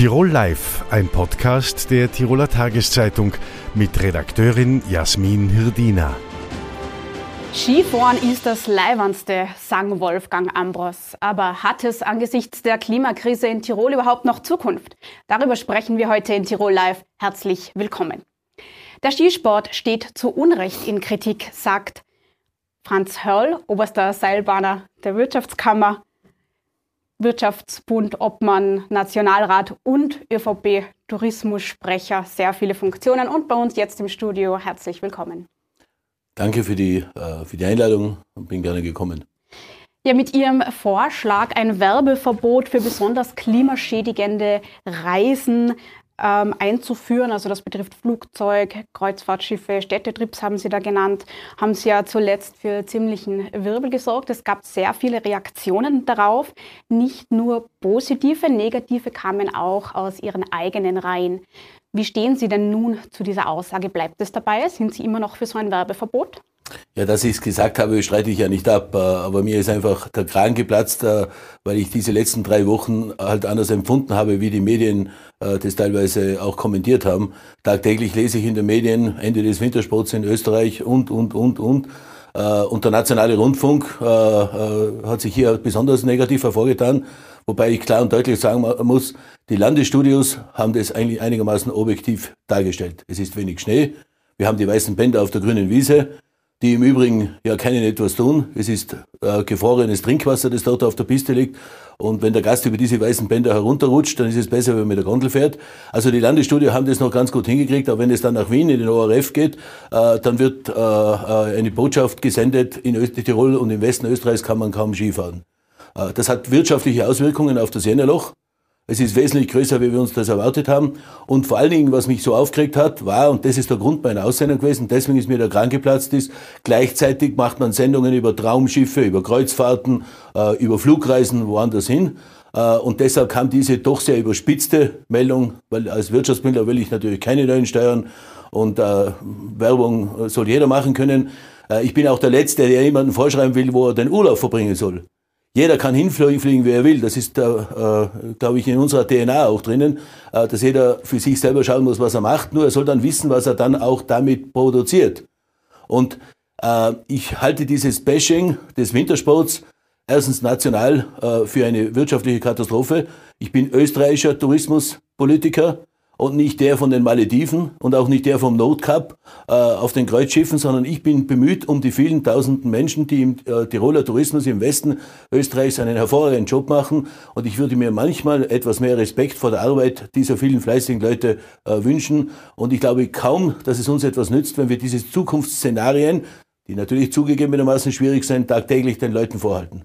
Tirol Live, ein Podcast der Tiroler Tageszeitung mit Redakteurin Jasmin Hirdina. Skifahren ist das Leiwandste, sang Wolfgang Ambros. Aber hat es angesichts der Klimakrise in Tirol überhaupt noch Zukunft? Darüber sprechen wir heute in Tirol Live. Herzlich willkommen. Der Skisport steht zu Unrecht in Kritik, sagt Franz Hörl, oberster Seilbahner der Wirtschaftskammer, Wirtschaftsbund, Obmann, Nationalrat und ÖVP Tourismussprecher. Sehr viele Funktionen und bei uns jetzt im Studio. Herzlich willkommen. Danke für die, äh, für die Einladung und bin gerne gekommen. Ja, mit Ihrem Vorschlag, ein Werbeverbot für besonders klimaschädigende Reisen ähm, einzuführen. Also das betrifft Flugzeug, Kreuzfahrtschiffe, Städtetrips haben Sie da genannt, haben Sie ja zuletzt für ziemlichen Wirbel gesorgt. Es gab sehr viele Reaktionen darauf. Nicht nur positive, negative kamen auch aus Ihren eigenen Reihen. Wie stehen Sie denn nun zu dieser Aussage? Bleibt es dabei? Sind Sie immer noch für so ein Werbeverbot? Ja, dass ich es gesagt habe, streite ich ja nicht ab. Äh, aber mir ist einfach der Kragen geplatzt, äh, weil ich diese letzten drei Wochen halt anders empfunden habe, wie die Medien äh, das teilweise auch kommentiert haben. Tagtäglich lese ich in den Medien Ende des Wintersports in Österreich und, und, und, und. Und der nationale Rundfunk hat sich hier besonders negativ hervorgetan. Wobei ich klar und deutlich sagen muss, die Landesstudios haben das eigentlich einigermaßen objektiv dargestellt. Es ist wenig Schnee. Wir haben die weißen Bänder auf der grünen Wiese die im Übrigen ja keinen etwas tun. Es ist äh, gefrorenes Trinkwasser, das dort auf der Piste liegt. Und wenn der Gast über diese weißen Bänder herunterrutscht, dann ist es besser, wenn man mit der Gondel fährt. Also die Landesstudie haben das noch ganz gut hingekriegt, aber wenn es dann nach Wien in den ORF geht, äh, dann wird äh, äh, eine Botschaft gesendet, in Tirol und im Westen Österreichs kann man kaum Skifahren. Äh, das hat wirtschaftliche Auswirkungen auf das Jännerloch. Es ist wesentlich größer, wie wir uns das erwartet haben. Und vor allen Dingen, was mich so aufgeregt hat, war, und das ist der Grund meiner Aussendung gewesen, deswegen ist mir der Kran geplatzt ist, gleichzeitig macht man Sendungen über Traumschiffe, über Kreuzfahrten, äh, über Flugreisen woanders hin. Äh, und deshalb kam diese doch sehr überspitzte Meldung, weil als Wirtschaftsminister will ich natürlich keine neuen Steuern und äh, Werbung soll jeder machen können. Ich bin auch der Letzte, der jemanden vorschreiben will, wo er den Urlaub verbringen soll. Jeder kann hinfliegen, wie er will. Das ist, äh, äh glaube ich, in unserer DNA auch drinnen, äh, dass jeder für sich selber schauen muss, was er macht. Nur er soll dann wissen, was er dann auch damit produziert. Und äh, ich halte dieses Bashing des Wintersports erstens national äh, für eine wirtschaftliche Katastrophe. Ich bin österreichischer Tourismuspolitiker und nicht der von den Malediven und auch nicht der vom Notcup äh, auf den Kreuzschiffen, sondern ich bin bemüht um die vielen tausenden Menschen, die im äh, Tiroler Tourismus im Westen Österreichs einen hervorragenden Job machen. Und ich würde mir manchmal etwas mehr Respekt vor der Arbeit dieser vielen fleißigen Leute äh, wünschen. Und ich glaube kaum, dass es uns etwas nützt, wenn wir diese Zukunftsszenarien, die natürlich zugegebenermaßen schwierig sind, tagtäglich den Leuten vorhalten.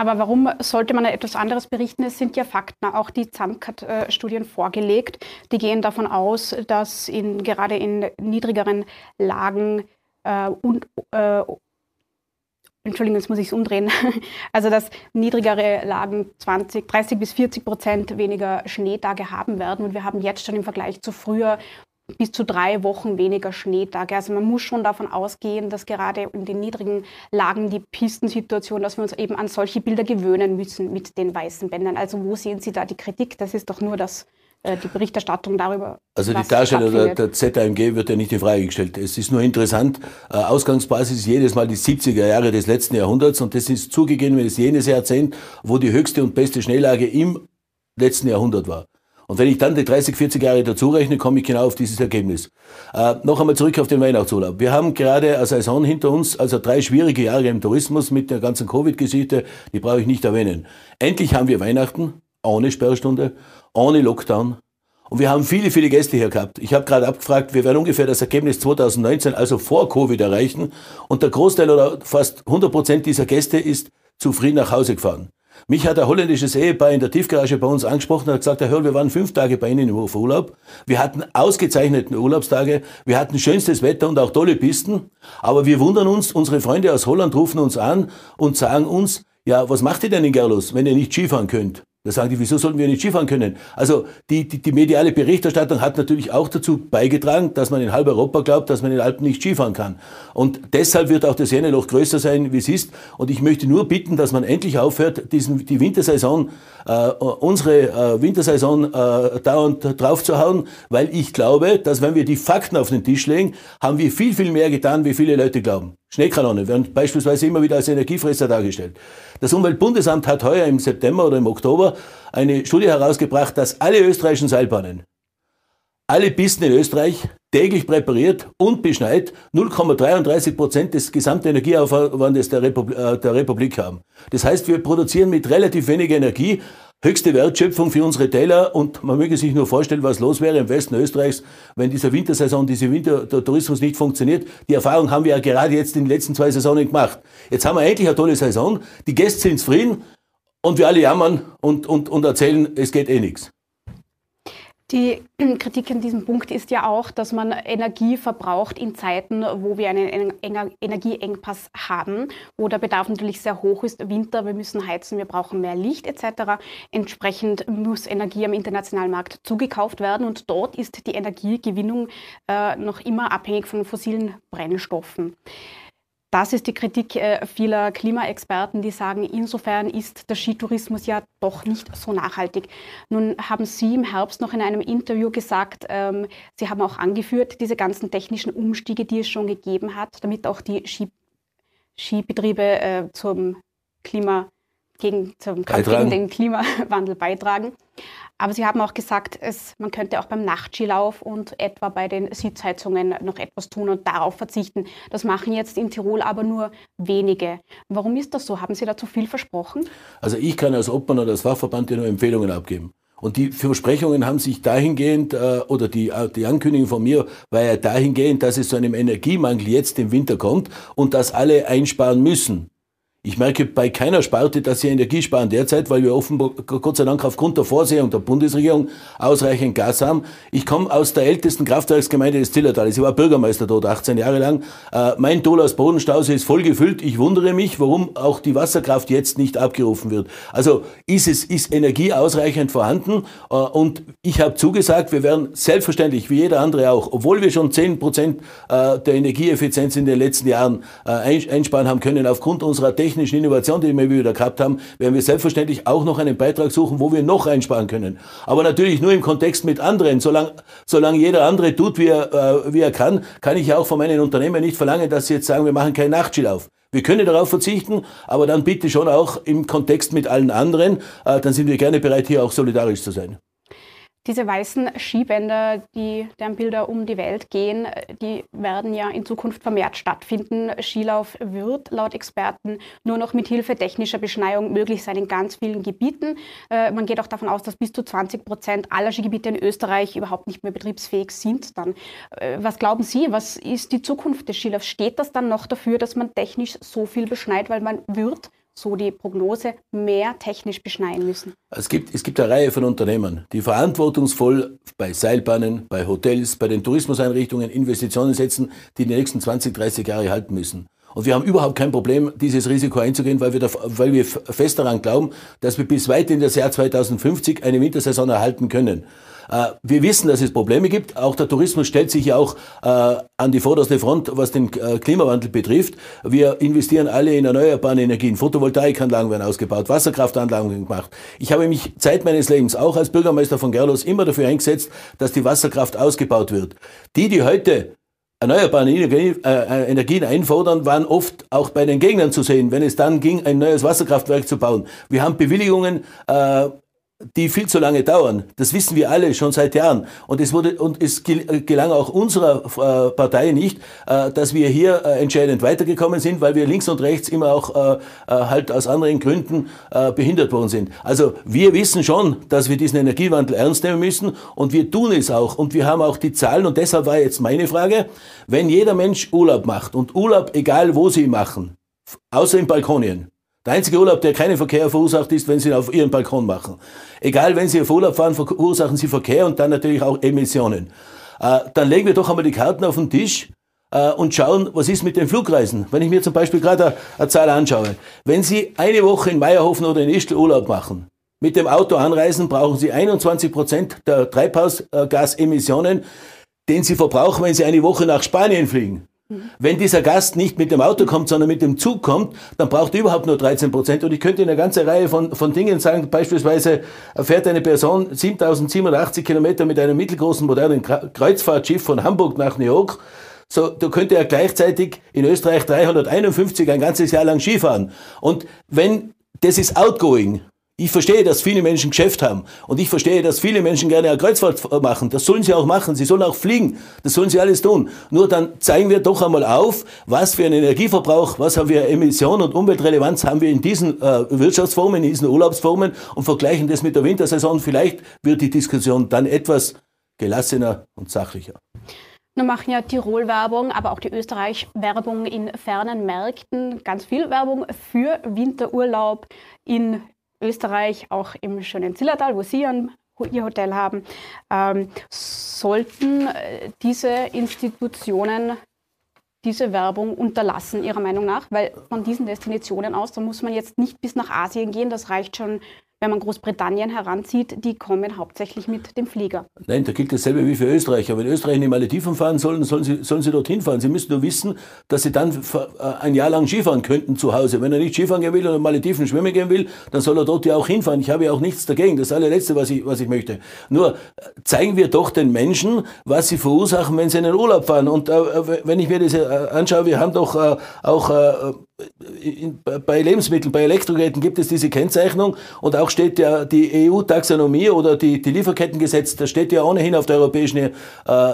Aber warum sollte man etwas anderes berichten? Es sind ja Fakten, auch die ZAMCAT-Studien vorgelegt. Die gehen davon aus, dass in, gerade in niedrigeren Lagen äh, und äh, Entschuldigung, jetzt muss ich es umdrehen. Also, dass niedrigere Lagen 20, 30 bis 40 Prozent weniger Schneetage haben werden. Und wir haben jetzt schon im Vergleich zu früher bis zu drei Wochen weniger Schneetage. Also man muss schon davon ausgehen, dass gerade in den niedrigen Lagen die Pistensituation, dass wir uns eben an solche Bilder gewöhnen müssen mit den weißen Bändern. Also wo sehen Sie da die Kritik? Das ist doch nur das äh, die Berichterstattung darüber. Also die Darstellung der, der ZAMG wird ja nicht in Frage gestellt. Es ist nur interessant, äh, Ausgangsbasis ist jedes Mal die 70er Jahre des letzten Jahrhunderts und das ist zugegeben, wenn es jenes Jahrzehnt, wo die höchste und beste Schneelage im letzten Jahrhundert war. Und wenn ich dann die 30, 40 Jahre dazu rechne, komme ich genau auf dieses Ergebnis. Äh, noch einmal zurück auf den Weihnachtsurlaub. Wir haben gerade eine Saison hinter uns, also drei schwierige Jahre im Tourismus mit der ganzen Covid-Geschichte, die brauche ich nicht erwähnen. Endlich haben wir Weihnachten, ohne Sperrstunde, ohne Lockdown. Und wir haben viele, viele Gäste hier gehabt. Ich habe gerade abgefragt, wir werden ungefähr das Ergebnis 2019, also vor Covid, erreichen. Und der Großteil oder fast 100 Prozent dieser Gäste ist zufrieden nach Hause gefahren. Mich hat ein holländisches Ehepaar in der Tiefgarage bei uns angesprochen und hat gesagt, Herr Hörl, wir waren fünf Tage bei Ihnen im Urlaub. Wir hatten ausgezeichnete Urlaubstage, wir hatten schönstes Wetter und auch tolle Pisten. Aber wir wundern uns, unsere Freunde aus Holland rufen uns an und sagen uns, ja, was macht ihr denn in Gerlos, wenn ihr nicht Skifahren könnt? Da sagen die, wieso sollten wir nicht Skifahren können? Also die, die, die mediale Berichterstattung hat natürlich auch dazu beigetragen, dass man in halb Europa glaubt, dass man in den Alpen nicht Skifahren kann. Und deshalb wird auch das Jänneloch größer sein, wie es ist. Und ich möchte nur bitten, dass man endlich aufhört, diesen, die Wintersaison, äh, unsere äh, Wintersaison äh, dauernd draufzuhauen, weil ich glaube, dass wenn wir die Fakten auf den Tisch legen, haben wir viel, viel mehr getan, wie viele Leute glauben. Schneekanonen werden beispielsweise immer wieder als Energiefresser dargestellt. Das Umweltbundesamt hat heuer im September oder im Oktober eine Studie herausgebracht, dass alle österreichischen Seilbahnen, alle Pisten in Österreich täglich präpariert und beschneit 0,33 Prozent des gesamten Energieaufwandes der, Republik, äh, der Republik haben. Das heißt, wir produzieren mit relativ wenig Energie höchste Wertschöpfung für unsere Täler und man möge sich nur vorstellen, was los wäre im Westen Österreichs, wenn diese Wintersaison, diese Wintertourismus nicht funktioniert. Die Erfahrung haben wir ja gerade jetzt in den letzten zwei Saisonen gemacht. Jetzt haben wir endlich eine tolle Saison, die Gäste sind zufrieden und wir alle jammern und, und, und erzählen, es geht eh nichts. Die Kritik an diesem Punkt ist ja auch, dass man Energie verbraucht in Zeiten, wo wir einen Energieengpass haben, wo der Bedarf natürlich sehr hoch ist. Winter, wir müssen heizen, wir brauchen mehr Licht etc. Entsprechend muss Energie am internationalen Markt zugekauft werden und dort ist die Energiegewinnung äh, noch immer abhängig von fossilen Brennstoffen. Das ist die Kritik äh, vieler Klimaexperten, die sagen, insofern ist der Skitourismus ja doch nicht so nachhaltig. Nun haben Sie im Herbst noch in einem Interview gesagt, ähm, Sie haben auch angeführt, diese ganzen technischen Umstiege, die es schon gegeben hat, damit auch die Ski Skibetriebe äh, zum Klima gegen, zum Kampf gegen den Klimawandel beitragen. Aber Sie haben auch gesagt, es, man könnte auch beim Nachtskilauf und etwa bei den Sitzheizungen noch etwas tun und darauf verzichten. Das machen jetzt in Tirol aber nur wenige. Warum ist das so? Haben Sie dazu viel versprochen? Also ich kann als Obmann oder als Fachverband ja nur Empfehlungen abgeben. Und die Versprechungen haben sich dahingehend, äh, oder die, äh, die Ankündigung von mir war ja dahingehend, dass es zu einem Energiemangel jetzt im Winter kommt und dass alle einsparen müssen. Ich merke bei keiner Sparte, dass sie Energie sparen derzeit, weil wir offenbar, Gott sei Dank aufgrund der Vorsehung der Bundesregierung ausreichend Gas haben. Ich komme aus der ältesten Kraftwerksgemeinde des Zillertales. Ich war Bürgermeister dort 18 Jahre lang. Äh, mein Dolas Bodenstausee ist voll gefüllt. Ich wundere mich, warum auch die Wasserkraft jetzt nicht abgerufen wird. Also ist es, ist Energie ausreichend vorhanden? Äh, und ich habe zugesagt, wir werden selbstverständlich, wie jeder andere auch, obwohl wir schon 10 Prozent äh, der Energieeffizienz in den letzten Jahren einsparen haben können, aufgrund unserer Technik technischen Innovation, die wir wieder gehabt haben, werden wir selbstverständlich auch noch einen Beitrag suchen, wo wir noch einsparen können. Aber natürlich nur im Kontext mit anderen. Solange, solange jeder andere tut, wie er, äh, wie er kann, kann ich auch von meinen Unternehmen nicht verlangen, dass sie jetzt sagen, wir machen keinen Nachtschillauf. Wir können darauf verzichten, aber dann bitte schon auch im Kontext mit allen anderen. Äh, dann sind wir gerne bereit, hier auch solidarisch zu sein. Diese weißen Skibänder, die, deren Bilder um die Welt gehen, die werden ja in Zukunft vermehrt stattfinden. Skilauf wird laut Experten nur noch mit Hilfe technischer Beschneiung möglich sein in ganz vielen Gebieten. Äh, man geht auch davon aus, dass bis zu 20 Prozent aller Skigebiete in Österreich überhaupt nicht mehr betriebsfähig sind. Dann, äh, was glauben Sie, was ist die Zukunft des Skilaufs? Steht das dann noch dafür, dass man technisch so viel beschneit, weil man wird so die Prognose, mehr technisch beschneien müssen? Es gibt, es gibt eine Reihe von Unternehmen, die verantwortungsvoll bei Seilbahnen, bei Hotels, bei den Tourismuseinrichtungen Investitionen setzen, die die nächsten 20, 30 Jahre halten müssen. Und wir haben überhaupt kein Problem, dieses Risiko einzugehen, weil wir, da, weil wir fest daran glauben, dass wir bis weit in das Jahr 2050 eine Wintersaison erhalten können. Äh, wir wissen, dass es Probleme gibt. Auch der Tourismus stellt sich ja auch äh, an die vorderste Front, was den äh, Klimawandel betrifft. Wir investieren alle in erneuerbare Energien. Photovoltaikanlagen werden ausgebaut, Wasserkraftanlagen gemacht. Ich habe mich Zeit meines Lebens auch als Bürgermeister von Gerlos immer dafür eingesetzt, dass die Wasserkraft ausgebaut wird. Die, die heute erneuerbare Energien einfordern, waren oft auch bei den Gegnern zu sehen, wenn es dann ging, ein neues Wasserkraftwerk zu bauen. Wir haben Bewilligungen äh, die viel zu lange dauern. Das wissen wir alle schon seit Jahren. Und es wurde und es gelang auch unserer äh, Partei nicht, äh, dass wir hier äh, entscheidend weitergekommen sind, weil wir links und rechts immer auch halt aus anderen Gründen behindert worden sind. Also wir wissen schon, dass wir diesen Energiewandel ernst nehmen müssen und wir tun es auch. Und wir haben auch die Zahlen und deshalb war jetzt meine Frage, wenn jeder Mensch Urlaub macht und Urlaub, egal wo sie machen, außer in Balkonien, der einzige Urlaub, der keinen Verkehr verursacht, ist, wenn Sie ihn auf Ihren Balkon machen. Egal, wenn Sie auf Urlaub fahren, verursachen Sie Verkehr und dann natürlich auch Emissionen. Äh, dann legen wir doch einmal die Karten auf den Tisch äh, und schauen, was ist mit den Flugreisen. Wenn ich mir zum Beispiel gerade eine, Zahl anschaue. Wenn Sie eine Woche in Meierhofen oder in Ischl Urlaub machen, mit dem Auto anreisen, brauchen Sie 21 Prozent der Treibhausgasemissionen, den Sie verbrauchen, wenn Sie eine Woche nach Spanien fliegen. Wenn dieser Gast nicht mit dem Auto kommt, sondern mit dem Zug kommt, dann braucht er überhaupt nur 13 Prozent. Und ich könnte eine ganze Reihe von, von Dingen sagen. Beispielsweise fährt eine Person 7087 Kilometer mit einem mittelgroßen modernen Kreuzfahrtschiff von Hamburg nach New York. So, da könnte er gleichzeitig in Österreich 351 ein ganzes Jahr lang Skifahren. Und wenn das ist outgoing, ich verstehe, dass viele Menschen Geschäft haben und ich verstehe, dass viele Menschen gerne eine Kreuzfahrt machen. Das sollen sie auch machen. Sie sollen auch fliegen. Das sollen sie alles tun. Nur dann zeigen wir doch einmal auf, was für einen Energieverbrauch, was haben wir Emission und Umweltrelevanz haben wir in diesen äh, Wirtschaftsformen, in diesen Urlaubsformen und vergleichen das mit der Wintersaison. Vielleicht wird die Diskussion dann etwas gelassener und sachlicher. Nun machen ja Tirol-Werbung, aber auch die Österreich-Werbung in fernen Märkten ganz viel Werbung für Winterurlaub in Österreich, auch im schönen Zillertal, wo Sie Ihr Hotel haben, ähm, sollten äh, diese Institutionen diese Werbung unterlassen, Ihrer Meinung nach? Weil von diesen Destinationen aus, da muss man jetzt nicht bis nach Asien gehen, das reicht schon wenn man Großbritannien heranzieht, die kommen hauptsächlich mit dem Flieger. Nein, da gilt dasselbe wie für Österreich. Aber wenn Österreich in die Malediven fahren sollen, sollen sie, sollen sie dorthin fahren. Sie müssen nur wissen, dass sie dann äh, ein Jahr lang Skifahren könnten zu Hause. Wenn er nicht Skifahren gehen will oder Malediven schwimmen gehen will, dann soll er dort ja auch hinfahren. Ich habe ja auch nichts dagegen. Das ist das allerletzte, was ich, was ich möchte. Nur äh, zeigen wir doch den Menschen, was sie verursachen, wenn sie in den Urlaub fahren. Und äh, wenn ich mir das äh, anschaue, wir haben doch äh, auch äh, bei Lebensmitteln, bei Elektrogeräten gibt es diese Kennzeichnung und auch steht ja die EU-Taxonomie oder die, die Lieferkettengesetz, das steht ja ohnehin auf der europäischen äh,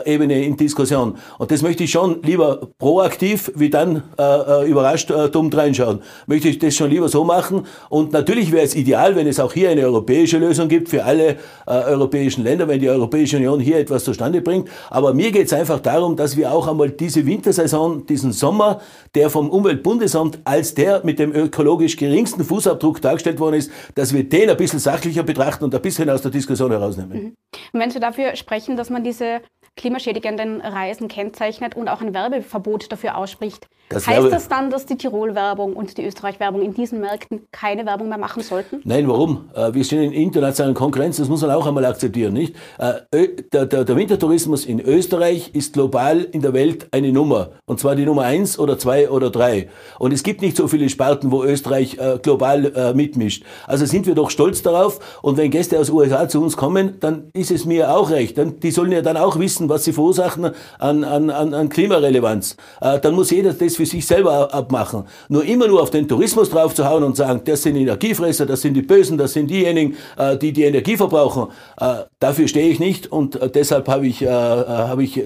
Ebene in Diskussion. Und das möchte ich schon lieber proaktiv wie dann äh, äh, überrascht äh, dumm reinschauen. Möchte ich das schon lieber so machen. Und natürlich wäre es ideal, wenn es auch hier eine europäische Lösung gibt für alle äh, europäischen Länder, wenn die Europäische Union hier etwas zustande bringt. Aber mir geht es einfach darum, dass wir auch einmal diese Wintersaison, diesen Sommer, der vom Umweltbundesamt als der mit dem ökologisch geringsten Fußabdruck dargestellt worden ist, dass wir den ein bisschen sachlicher betrachten und ein bisschen aus der Diskussion herausnehmen. Mhm. Und wenn Sie dafür sprechen, dass man diese klimaschädigenden Reisen kennzeichnet und auch ein Werbeverbot dafür ausspricht. Das heißt das dann, dass die Tirol-Werbung und die Österreich-Werbung in diesen Märkten keine Werbung mehr machen sollten? Nein, warum? Äh, wir stehen in internationalen Konkurrenz, das muss man auch einmal akzeptieren, nicht? Äh, der, der, der Wintertourismus in Österreich ist global in der Welt eine Nummer. Und zwar die Nummer eins oder zwei oder drei. Und es gibt nicht so viele Sparten, wo Österreich äh, global mitmischt. Also sind wir doch stolz darauf. Und wenn Gäste aus USA zu uns kommen, dann ist es mir auch recht. Die sollen ja dann auch wissen, was sie verursachen an, an, an Klimarelevanz. Dann muss jeder das für sich selber abmachen. Nur immer nur auf den Tourismus draufzuhauen und sagen, das sind Energiefresser, das sind die Bösen, das sind diejenigen, äh, die die Energie verbrauchen, äh, dafür stehe ich nicht und äh, deshalb habe ich, habe ich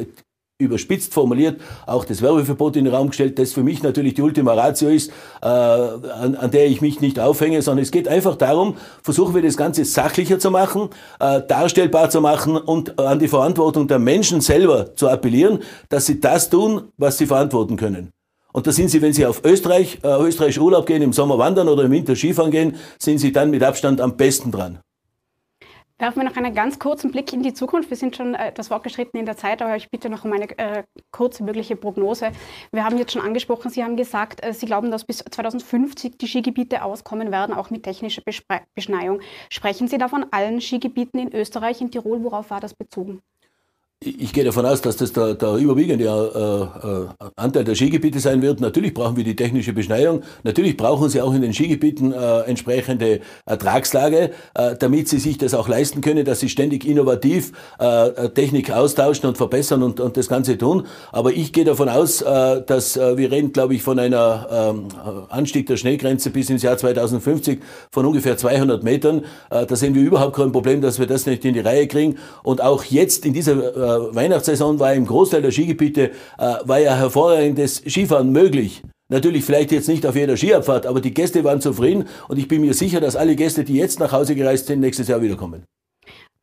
überspitzt formuliert auch das Werbeverbot in den Raum gestellt, das für mich natürlich die Ultima Ratio ist, äh, an, an, der ich mich nicht aufhänge, sondern es geht einfach darum, versuchen wir das Ganze sachlicher zu machen, äh, darstellbar zu machen und an die Verantwortung der Menschen selber zu appellieren, dass sie das tun, was sie verantworten können. Und da sind Sie, wenn Sie auf Österreich, äh, Österreich Urlaub gehen, im Sommer wandern oder im Winter Skifahren gehen, sind Sie dann mit Abstand am besten dran. Werfen wir noch einen ganz kurzen Blick in die Zukunft. Wir sind schon äh, das fortgeschritten in der Zeit, aber ich bitte noch um eine äh, kurze mögliche Prognose. Wir haben jetzt schon angesprochen, Sie haben gesagt, äh, Sie glauben, dass bis 2050 die Skigebiete auskommen werden, auch mit technischer Bespre Beschneiung. Sprechen Sie da von allen Skigebieten in Österreich, in Tirol? Worauf war das bezogen? Ich gehe davon aus, dass das der, der überwiegende äh, äh, Anteil der Skigebiete sein wird. Natürlich brauchen wir die technische Beschneiung. Natürlich brauchen sie auch in den Skigebieten äh, entsprechende Ertragslage, äh, damit sie sich das auch leisten können, dass sie ständig innovativ äh, Technik austauschen und verbessern und, und das Ganze tun. Aber ich gehe davon aus, äh, dass äh, wir reden, glaube ich, von einer ähm, Anstieg der Schneegrenze bis ins Jahr 2050 von ungefähr 200 Metern. Äh, da sehen wir überhaupt kein Problem, dass wir das nicht in die Reihe kriegen. Und auch jetzt in dieser äh, Weihnachtssaison war im Großteil der Skigebiete äh, war ja hervorragendes Skifahren möglich. Natürlich vielleicht jetzt nicht auf jeder Skiabfahrt, aber die Gäste waren zufrieden und ich bin mir sicher, dass alle Gäste, die jetzt nach Hause gereist sind, nächstes Jahr wiederkommen.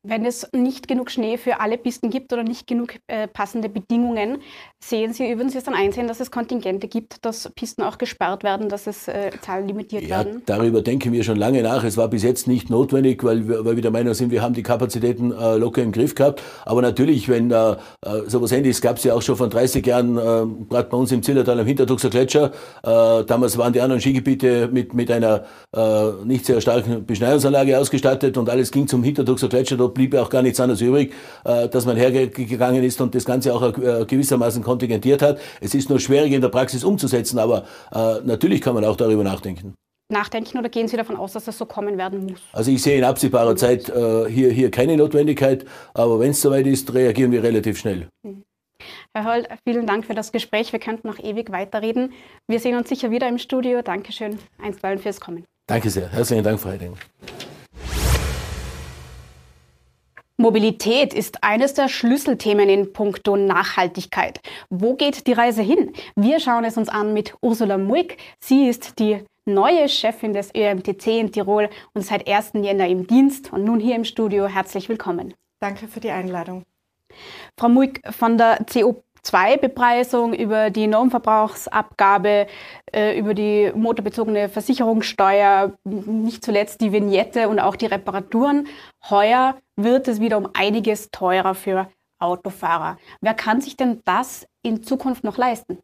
Wenn es nicht genug Schnee für alle Pisten gibt oder nicht genug äh, passende Bedingungen, sehen Sie, würden Sie es dann einsehen, dass es Kontingente gibt, dass Pisten auch gesperrt werden, dass es äh, Zahlen limitiert ja, werden? Darüber denken wir schon lange nach. Es war bis jetzt nicht notwendig, weil wir, weil wir der Meinung sind, wir haben die Kapazitäten äh, locker im Griff gehabt. Aber natürlich, wenn äh, äh sowas ähnliches gab es ja auch schon vor 30 Jahren, äh, gerade bei uns im Zillertal am Hintertuxer Gletscher. Äh, damals waren die anderen Skigebiete mit, mit einer äh, nicht sehr starken Beschneiungsanlage ausgestattet und alles ging zum Hintertuxer Gletscher. Blieb ja auch gar nichts anderes übrig, äh, dass man hergegangen ist und das Ganze auch äh, gewissermaßen kontingentiert hat. Es ist nur schwierig in der Praxis umzusetzen, aber äh, natürlich kann man auch darüber nachdenken nachdenken oder gehen Sie davon aus, dass das so kommen werden muss? Also ich sehe in absehbarer Zeit äh, hier, hier keine Notwendigkeit, aber wenn es soweit ist, reagieren wir relativ schnell. Hm. Herr Holl, vielen Dank für das Gespräch. Wir könnten noch ewig weiterreden. Wir sehen uns sicher wieder im Studio. Dankeschön einstweilen fürs Kommen. Danke sehr. Herzlichen Dank, Frau Heiding. Mobilität ist eines der Schlüsselthemen in puncto Nachhaltigkeit. Wo geht die Reise hin? Wir schauen es uns an mit Ursula Muick. Sie ist die neue Chefin des ÖMTC in Tirol und seit 1. Jänner im Dienst und nun hier im Studio. Herzlich willkommen. Danke für die Einladung. Frau Muick, von der CO CO2-Bepreisung, über die Normverbrauchsabgabe, äh, über die motorbezogene Versicherungssteuer, nicht zuletzt die Vignette und auch die Reparaturen. Heuer wird es wieder um einiges teurer für Autofahrer. Wer kann sich denn das in Zukunft noch leisten?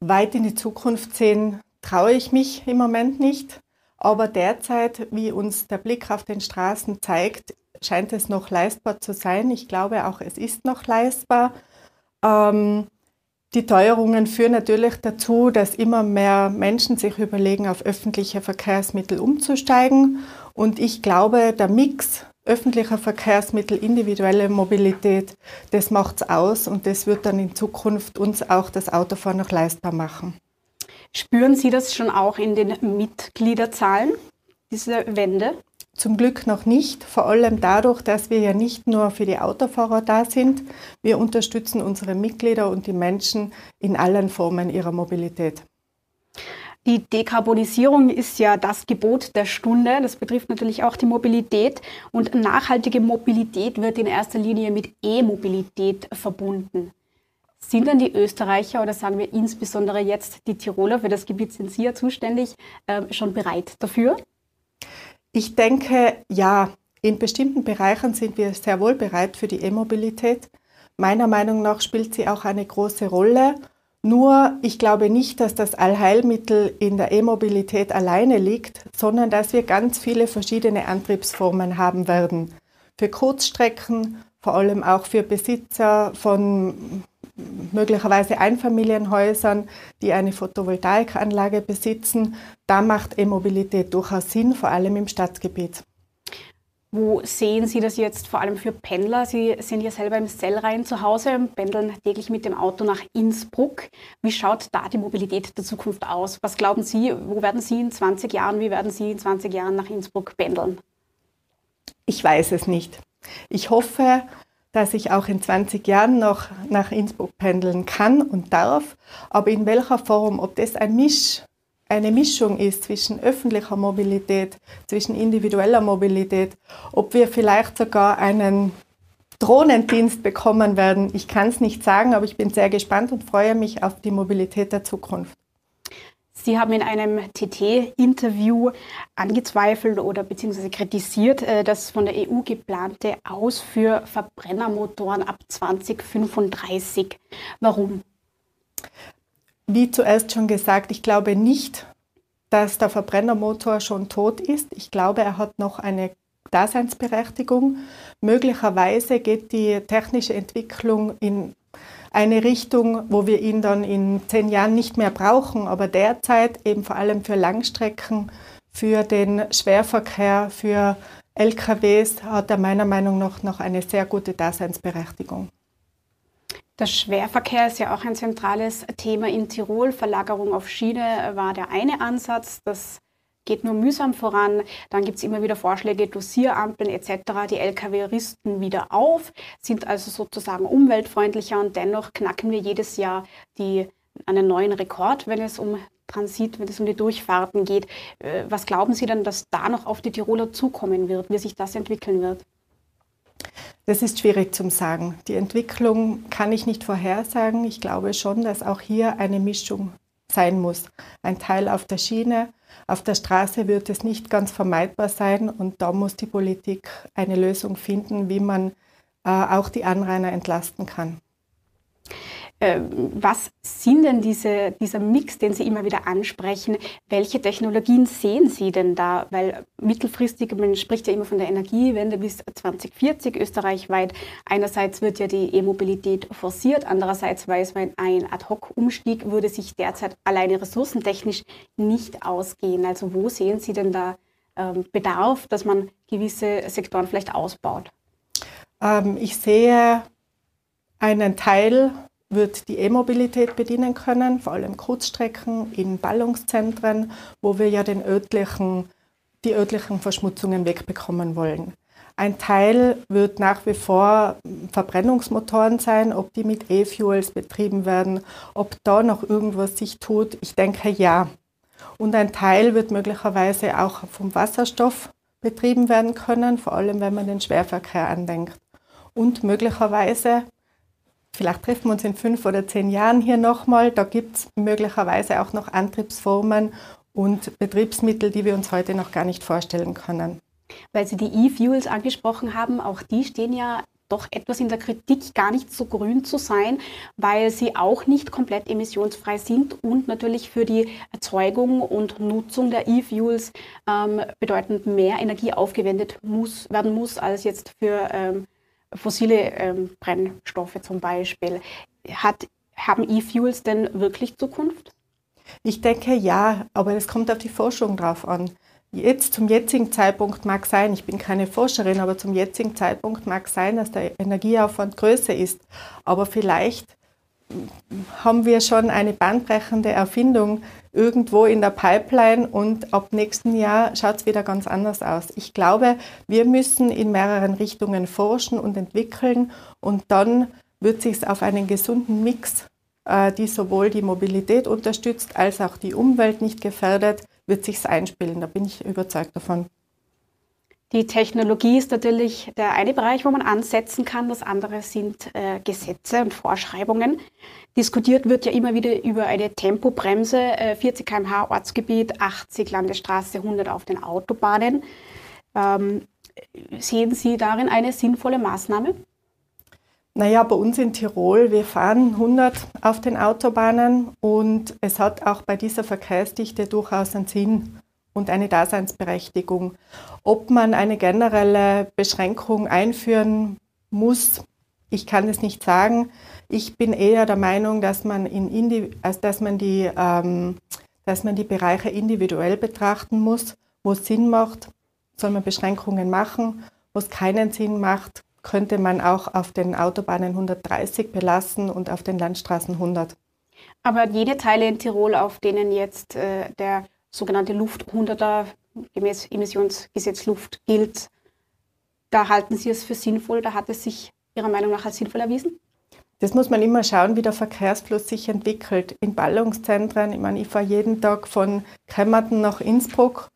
Weit in die Zukunft sehen traue ich mich im Moment nicht. Aber derzeit, wie uns der Blick auf den Straßen zeigt, scheint es noch leistbar zu sein. Ich glaube auch, es ist noch leistbar. Ähm, die Teuerungen führen natürlich dazu, dass immer mehr Menschen sich überlegen, auf öffentliche Verkehrsmittel umzusteigen. Und ich glaube, der Mix öffentlicher Verkehrsmittel, individuelle Mobilität, das macht es aus und das wird dann in Zukunft uns auch das Autofahren noch leistbar machen. Spüren Sie das schon auch in den Mitgliederzahlen, diese Wende? Zum Glück noch nicht, vor allem dadurch, dass wir ja nicht nur für die Autofahrer da sind. Wir unterstützen unsere Mitglieder und die Menschen in allen Formen ihrer Mobilität. Die Dekarbonisierung ist ja das Gebot der Stunde. Das betrifft natürlich auch die Mobilität. Und nachhaltige Mobilität wird in erster Linie mit E-Mobilität verbunden. Sind dann die Österreicher oder sagen wir insbesondere jetzt die Tiroler, für das Gebiet sind Sie ja zuständig, äh, schon bereit dafür? Ich denke, ja, in bestimmten Bereichen sind wir sehr wohl bereit für die E-Mobilität. Meiner Meinung nach spielt sie auch eine große Rolle. Nur ich glaube nicht, dass das Allheilmittel in der E-Mobilität alleine liegt, sondern dass wir ganz viele verschiedene Antriebsformen haben werden. Für Kurzstrecken, vor allem auch für Besitzer von möglicherweise Einfamilienhäusern, die eine Photovoltaikanlage besitzen. Da macht E-Mobilität durchaus Sinn, vor allem im Stadtgebiet. Wo sehen Sie das jetzt vor allem für Pendler? Sie sind ja selber im Sellrhein zu Hause pendeln täglich mit dem Auto nach Innsbruck. Wie schaut da die Mobilität der Zukunft aus? Was glauben Sie, wo werden Sie in 20 Jahren, wie werden Sie in 20 Jahren nach Innsbruck pendeln? Ich weiß es nicht. Ich hoffe, dass ich auch in 20 Jahren noch nach Innsbruck pendeln kann und darf. Aber in welcher Form, ob das ein Misch, eine Mischung ist zwischen öffentlicher Mobilität, zwischen individueller Mobilität, ob wir vielleicht sogar einen Drohnendienst bekommen werden, ich kann es nicht sagen, aber ich bin sehr gespannt und freue mich auf die Mobilität der Zukunft. Sie haben in einem TT-Interview angezweifelt oder beziehungsweise kritisiert äh, das von der EU geplante Aus für Verbrennermotoren ab 2035. Warum? Wie zuerst schon gesagt, ich glaube nicht, dass der Verbrennermotor schon tot ist. Ich glaube, er hat noch eine Daseinsberechtigung. Möglicherweise geht die technische Entwicklung in eine Richtung, wo wir ihn dann in zehn Jahren nicht mehr brauchen, aber derzeit eben vor allem für Langstrecken, für den Schwerverkehr, für LKWs hat er meiner Meinung nach noch eine sehr gute Daseinsberechtigung. Der Schwerverkehr ist ja auch ein zentrales Thema in Tirol. Verlagerung auf Schiene war der eine Ansatz. Das geht nur mühsam voran. Dann gibt es immer wieder Vorschläge, Dosirampeln etc. Die Lkw rüsten wieder auf, sind also sozusagen umweltfreundlicher und dennoch knacken wir jedes Jahr die, einen neuen Rekord, wenn es um Transit, wenn es um die Durchfahrten geht. Äh, was glauben Sie denn, dass da noch auf die Tiroler zukommen wird, wie sich das entwickeln wird? Das ist schwierig zu sagen. Die Entwicklung kann ich nicht vorhersagen. Ich glaube schon, dass auch hier eine Mischung sein muss. Ein Teil auf der Schiene, auf der Straße wird es nicht ganz vermeidbar sein und da muss die Politik eine Lösung finden, wie man äh, auch die Anrainer entlasten kann. Äh, was sind denn diese, dieser Mix, den Sie immer wieder ansprechen? Welche Technologien sehen Sie denn da? Weil mittelfristig, man spricht ja immer von der Energiewende bis 2040 österreichweit. Einerseits wird ja die E-Mobilität forciert, andererseits weiß man, ein Ad-Hoc-Umstieg würde sich derzeit alleine ressourcentechnisch nicht ausgehen. Also wo sehen Sie denn da ähm, Bedarf, dass man gewisse Sektoren vielleicht ausbaut? Ähm, ich sehe einen Teil wird die E-Mobilität bedienen können, vor allem Kurzstrecken in Ballungszentren, wo wir ja den örtlichen, die örtlichen Verschmutzungen wegbekommen wollen. Ein Teil wird nach wie vor Verbrennungsmotoren sein, ob die mit E-Fuels betrieben werden, ob da noch irgendwas sich tut. Ich denke ja. Und ein Teil wird möglicherweise auch vom Wasserstoff betrieben werden können, vor allem wenn man den Schwerverkehr andenkt. Und möglicherweise Vielleicht treffen wir uns in fünf oder zehn Jahren hier nochmal. Da gibt es möglicherweise auch noch Antriebsformen und Betriebsmittel, die wir uns heute noch gar nicht vorstellen können. Weil Sie die E-Fuels angesprochen haben, auch die stehen ja doch etwas in der Kritik, gar nicht so grün zu sein, weil sie auch nicht komplett emissionsfrei sind und natürlich für die Erzeugung und Nutzung der E-Fuels ähm, bedeutend mehr Energie aufgewendet muss, werden muss als jetzt für ähm, fossile ähm, Brennstoffe zum Beispiel. Hat, haben E-Fuels denn wirklich Zukunft? Ich denke ja, aber es kommt auf die Forschung drauf an. Jetzt zum jetzigen Zeitpunkt mag sein, ich bin keine Forscherin, aber zum jetzigen Zeitpunkt mag sein, dass der Energieaufwand größer ist. Aber vielleicht haben wir schon eine bahnbrechende Erfindung irgendwo in der Pipeline und ab nächsten Jahr schaut es wieder ganz anders aus. Ich glaube, wir müssen in mehreren Richtungen forschen und entwickeln und dann wird sich auf einen gesunden Mix, äh, die sowohl die Mobilität unterstützt als auch die Umwelt nicht gefährdet, wird sich einspielen. Da bin ich überzeugt davon. Die Technologie ist natürlich der eine Bereich, wo man ansetzen kann. Das andere sind äh, Gesetze und Vorschreibungen. Diskutiert wird ja immer wieder über eine Tempobremse, äh, 40 km/h Ortsgebiet, 80 Landesstraße, 100 auf den Autobahnen. Ähm, sehen Sie darin eine sinnvolle Maßnahme? Naja, bei uns in Tirol, wir fahren 100 auf den Autobahnen und es hat auch bei dieser Verkehrsdichte durchaus einen Sinn, und eine Daseinsberechtigung. Ob man eine generelle Beschränkung einführen muss, ich kann es nicht sagen. Ich bin eher der Meinung, dass man, in dass man, die, ähm, dass man die Bereiche individuell betrachten muss. Wo es Sinn macht, soll man Beschränkungen machen. Wo es keinen Sinn macht, könnte man auch auf den Autobahnen 130 belassen und auf den Landstraßen 100. Aber jene Teile in Tirol, auf denen jetzt äh, der sogenannte Luft 100er gemäß Emissionsgesetz Luft gilt. Da halten Sie es für sinnvoll, da hat es sich Ihrer Meinung nach als sinnvoll erwiesen? Das muss man immer schauen, wie der Verkehrsfluss sich entwickelt. In Ballungszentren, ich meine, ich fahre jeden Tag von Kemmerton nach Innsbruck,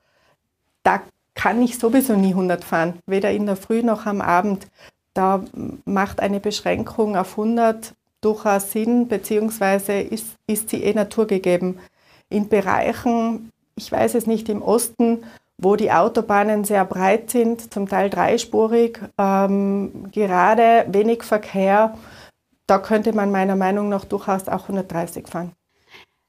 da kann ich sowieso nie 100 fahren, weder in der Früh noch am Abend. Da macht eine Beschränkung auf 100 durchaus Sinn, beziehungsweise ist, ist sie eh naturgegeben. In Bereichen, ich weiß es nicht, im Osten, wo die Autobahnen sehr breit sind, zum Teil dreispurig, ähm, gerade wenig Verkehr, da könnte man meiner Meinung nach durchaus auch 130 fahren.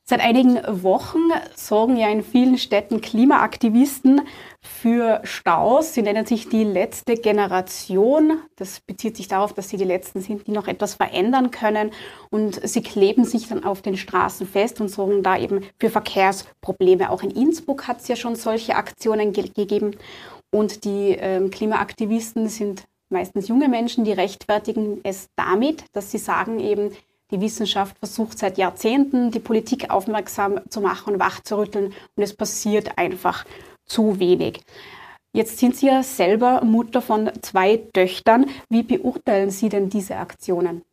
Seit einigen Wochen sorgen ja in vielen Städten Klimaaktivisten für Staus. Sie nennen sich die letzte Generation. Das bezieht sich darauf, dass sie die Letzten sind, die noch etwas verändern können. Und sie kleben sich dann auf den Straßen fest und sorgen da eben für Verkehrsprobleme. Auch in Innsbruck hat es ja schon solche Aktionen ge gegeben. Und die äh, Klimaaktivisten sind meistens junge Menschen, die rechtfertigen es damit, dass sie sagen eben, die Wissenschaft versucht seit Jahrzehnten, die Politik aufmerksam zu machen und wachzurütteln und es passiert einfach zu wenig. Jetzt sind Sie ja selber Mutter von zwei Töchtern. Wie beurteilen Sie denn diese Aktionen?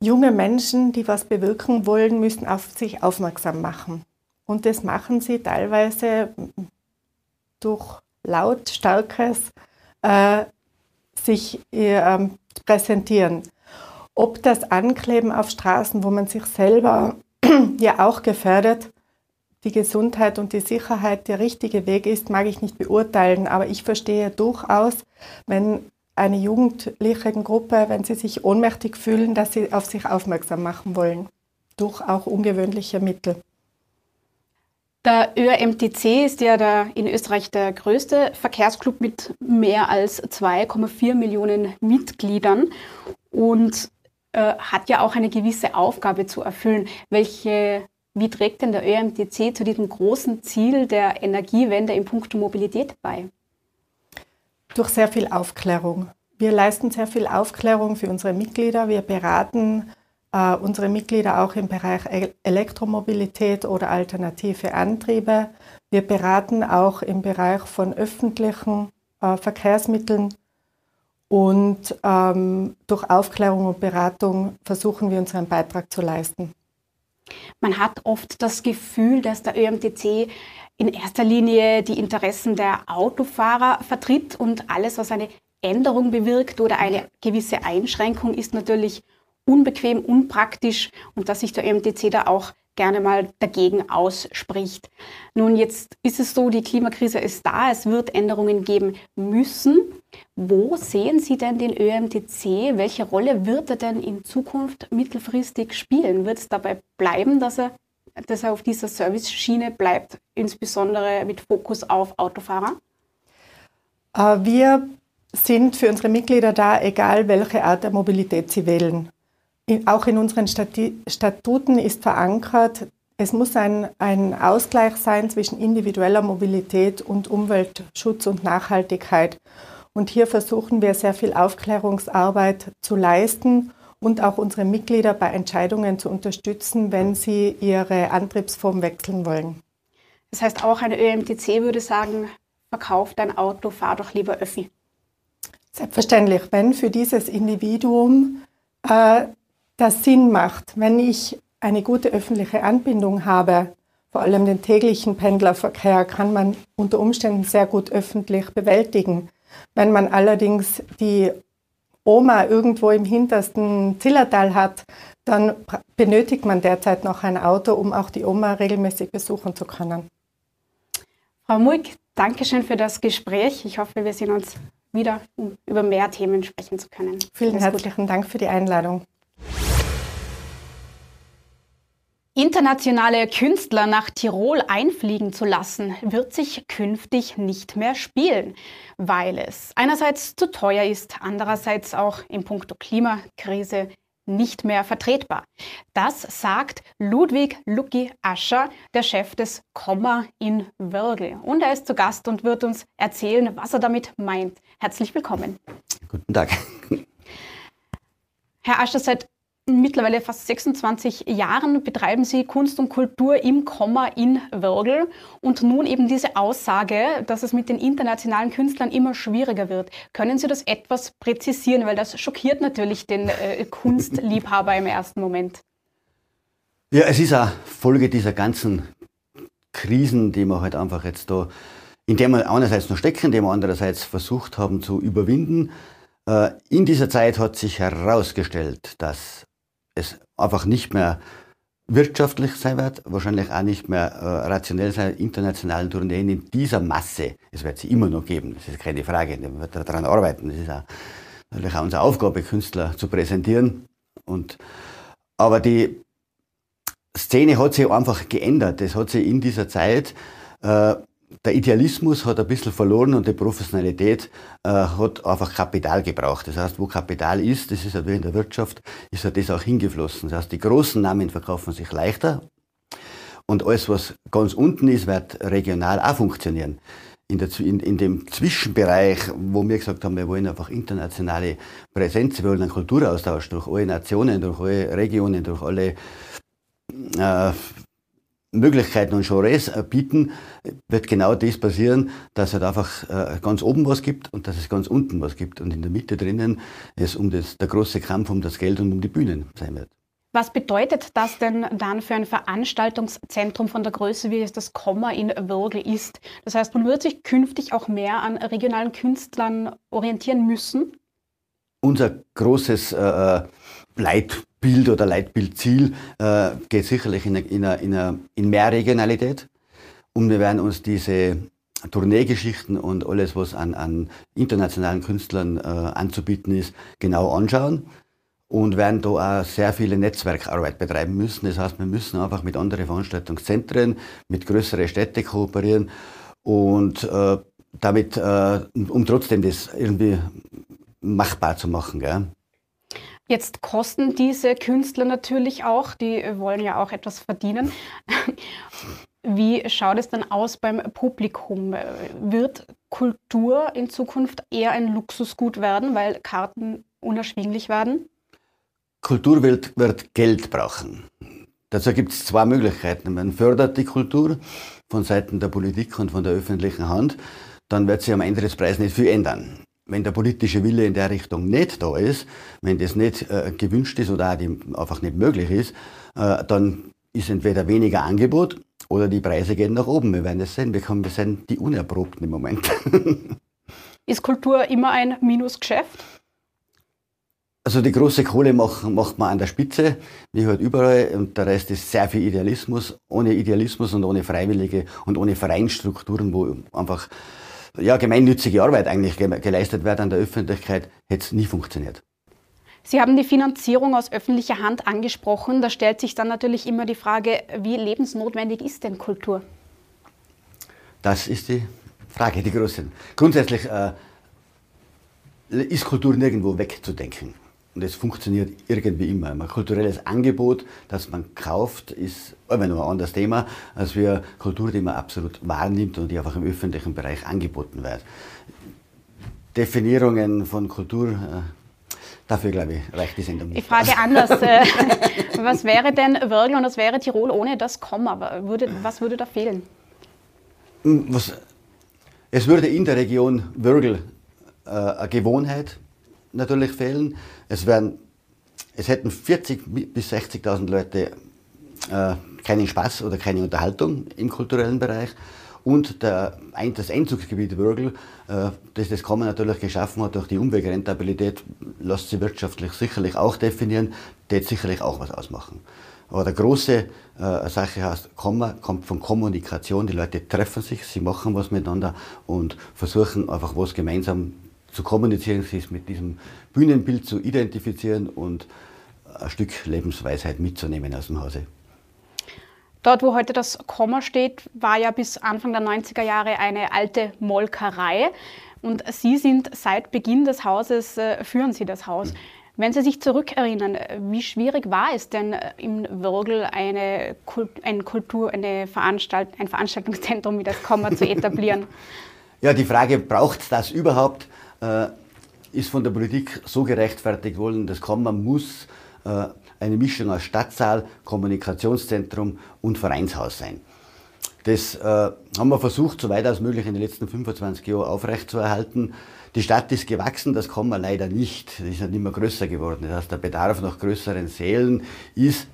Junge Menschen, die was bewirken wollen, müssen auf sich aufmerksam machen. Und das machen sie teilweise durch lautstarkes äh, sich äh, präsentieren. Ob das Ankleben auf Straßen, wo man sich selber ja auch gefährdet, die Gesundheit und die Sicherheit der richtige Weg ist, mag ich nicht beurteilen. Aber ich verstehe durchaus, wenn eine jugendliche Gruppe, wenn sie sich ohnmächtig fühlen, dass sie auf sich aufmerksam machen wollen. Durch auch ungewöhnliche Mittel. Der ÖRMTC ist ja der, in Österreich der größte Verkehrsclub mit mehr als 2,4 Millionen Mitgliedern und äh, hat ja auch eine gewisse Aufgabe zu erfüllen. Welche, wie trägt denn der ÖRMTC zu diesem großen Ziel der Energiewende in puncto Mobilität bei? Durch sehr viel Aufklärung. Wir leisten sehr viel Aufklärung für unsere Mitglieder. Wir beraten äh, unsere Mitglieder auch im Bereich Elektromobilität oder alternative Antriebe. Wir beraten auch im Bereich von öffentlichen äh, Verkehrsmitteln und ähm, durch Aufklärung und Beratung versuchen wir unseren Beitrag zu leisten. Man hat oft das Gefühl, dass der ÖMTC in erster Linie die Interessen der Autofahrer vertritt und alles, was eine Änderung bewirkt oder eine gewisse Einschränkung, ist natürlich unbequem, unpraktisch und dass sich der ÖMTC da auch gerne mal dagegen ausspricht. Nun, jetzt ist es so, die Klimakrise ist da, es wird Änderungen geben müssen. Wo sehen Sie denn den ÖMTC? Welche Rolle wird er denn in Zukunft mittelfristig spielen? Wird es dabei bleiben, dass er, dass er auf dieser Service-Schiene bleibt, insbesondere mit Fokus auf Autofahrer? Äh, wir sind für unsere Mitglieder da, egal welche Art der Mobilität sie wählen auch in unseren Statuten ist verankert, es muss ein, ein Ausgleich sein zwischen individueller Mobilität und Umweltschutz und Nachhaltigkeit. Und hier versuchen wir sehr viel Aufklärungsarbeit zu leisten und auch unsere Mitglieder bei Entscheidungen zu unterstützen, wenn sie ihre Antriebsform wechseln wollen. Das heißt, auch eine ÖMTC würde sagen, verkauf dein Auto, fahr doch lieber Öffi. Selbstverständlich, wenn für dieses Individuum äh, das Sinn macht, wenn ich eine gute öffentliche Anbindung habe, vor allem den täglichen Pendlerverkehr, kann man unter Umständen sehr gut öffentlich bewältigen. Wenn man allerdings die Oma irgendwo im hintersten Zillertal hat, dann benötigt man derzeit noch ein Auto, um auch die Oma regelmäßig besuchen zu können. Frau Muig, danke schön für das Gespräch. Ich hoffe, wir sehen uns wieder, um über mehr Themen sprechen zu können. Vielen herzlichen Dank für die Einladung. Internationale Künstler nach Tirol einfliegen zu lassen, wird sich künftig nicht mehr spielen, weil es einerseits zu teuer ist, andererseits auch in puncto Klimakrise nicht mehr vertretbar. Das sagt Ludwig Lucky Ascher, der Chef des Komma in Wörgl. Und er ist zu Gast und wird uns erzählen, was er damit meint. Herzlich willkommen. Guten Tag. Herr Ascher, seit mittlerweile fast 26 Jahren betreiben Sie Kunst und Kultur im Komma in Wörgl und nun eben diese Aussage, dass es mit den internationalen Künstlern immer schwieriger wird. Können Sie das etwas präzisieren, weil das schockiert natürlich den äh, Kunstliebhaber im ersten Moment. Ja, es ist eine Folge dieser ganzen Krisen, die wir halt einfach jetzt da, in der wir einerseits noch stecken, die wir andererseits versucht haben zu überwinden. Äh, in dieser Zeit hat sich herausgestellt, dass es einfach nicht mehr wirtschaftlich sein wird, wahrscheinlich auch nicht mehr äh, rationell sein, internationalen Tourneen in dieser Masse. Es wird sie immer noch geben, das ist keine Frage, wir werden daran arbeiten. Das ist auch, natürlich auch unsere Aufgabe, Künstler zu präsentieren. Und, aber die Szene hat sich einfach geändert. Es hat sich in dieser Zeit äh, der Idealismus hat ein bisschen verloren und die Professionalität äh, hat einfach Kapital gebraucht. Das heißt, wo Kapital ist, das ist ja wie in der Wirtschaft, ist ja das auch hingeflossen. Das heißt, die großen Namen verkaufen sich leichter und alles, was ganz unten ist, wird regional auch funktionieren. In, der, in, in dem Zwischenbereich, wo wir gesagt haben, wir wollen einfach internationale Präsenz, wir wollen einen Kulturaustausch durch alle Nationen, durch alle Regionen, durch alle äh, Möglichkeiten und Genres äh, bieten, wird genau das passieren, dass es halt einfach äh, ganz oben was gibt und dass es ganz unten was gibt und in der Mitte drinnen es um das, der große Kampf um das Geld und um die Bühnen sein wird. Was bedeutet das denn dann für ein Veranstaltungszentrum von der Größe, wie es das Komma in Würgel ist? Das heißt, man wird sich künftig auch mehr an regionalen Künstlern orientieren müssen? unser großes äh, Leitbild oder Leitbildziel äh, geht sicherlich in, in, in, in mehr Regionalität. Und wir werden uns diese Tourneegeschichten und alles, was an, an internationalen Künstlern äh, anzubieten ist, genau anschauen und werden da auch sehr viele Netzwerkarbeit betreiben müssen. Das heißt, wir müssen einfach mit anderen Veranstaltungszentren, mit größeren Städten kooperieren und äh, damit, äh, um trotzdem das irgendwie machbar zu machen. Gell? Jetzt kosten diese Künstler natürlich auch, die wollen ja auch etwas verdienen. Wie schaut es dann aus beim Publikum? Wird Kultur in Zukunft eher ein Luxusgut werden, weil Karten unerschwinglich werden? Kultur wird, wird Geld brauchen. Dazu gibt es zwei Möglichkeiten. Man fördert die Kultur von Seiten der Politik und von der öffentlichen Hand, dann wird sich am Ende des Preises nicht viel ändern. Wenn der politische Wille in der Richtung nicht da ist, wenn das nicht äh, gewünscht ist oder auch einfach nicht möglich ist, äh, dann ist entweder weniger Angebot oder die Preise gehen nach oben. Wir werden es sehen. Wir, kommen, wir sind die Unerprobten im Moment. ist Kultur immer ein Minusgeschäft? Also die große Kohle macht, macht man an der Spitze, wie halt überall, und der Rest ist sehr viel Idealismus. Ohne Idealismus und ohne Freiwillige und ohne Vereinstrukturen, wo einfach ja, gemeinnützige Arbeit eigentlich geleistet wird an der Öffentlichkeit, hätte es nie funktioniert. Sie haben die Finanzierung aus öffentlicher Hand angesprochen. Da stellt sich dann natürlich immer die Frage, wie lebensnotwendig ist denn Kultur? Das ist die Frage, die große. Grundsätzlich äh, ist Kultur nirgendwo wegzudenken. Und es funktioniert irgendwie immer. Ein kulturelles Angebot, das man kauft, ist immer noch ein anderes Thema, als wir Kultur, die man absolut wahrnimmt und die einfach im öffentlichen Bereich angeboten wird. Definierungen von Kultur, äh, dafür glaube ich, reicht die Sendung nicht. Ich frage anders. Äh, was wäre denn Wörgl und was wäre Tirol ohne das Komma? Was würde da fehlen? Hm, was, es würde in der Region Wörgl äh, eine Gewohnheit natürlich fehlen. Es, werden, es hätten 40.000 bis 60.000 Leute äh, keinen Spaß oder keine Unterhaltung im kulturellen Bereich. Und der, das Einzugsgebiet Würgel, äh, das das Kommen natürlich geschaffen hat durch die Umwegrentabilität, lässt sich wirtschaftlich sicherlich auch definieren, wird sicherlich auch was ausmachen. Aber der große äh, Sache heißt, Komma kommt von Kommunikation. Die Leute treffen sich, sie machen was miteinander und versuchen einfach was gemeinsam zu kommunizieren, sich mit diesem Bühnenbild zu identifizieren und ein Stück Lebensweisheit mitzunehmen aus dem Hause. Dort, wo heute das Komma steht, war ja bis Anfang der 90er Jahre eine alte Molkerei. Und Sie sind seit Beginn des Hauses, äh, führen Sie das Haus. Mhm. Wenn Sie sich zurückerinnern, wie schwierig war es denn äh, im Würgel eine, eine Kultur, eine Veranstalt, ein Veranstaltungszentrum wie das Komma zu etablieren? Ja, die Frage, braucht es das überhaupt? Äh, ist von der Politik so gerechtfertigt worden, das Komma muss äh, eine Mischung aus Stadtsaal, Kommunikationszentrum und Vereinshaus sein. Das äh, haben wir versucht, so weit als möglich in den letzten 25 Jahren aufrechtzuerhalten. Die Stadt ist gewachsen, das kann man leider nicht. Das ist nicht mehr größer geworden. Das heißt, der Bedarf nach größeren Sälen ist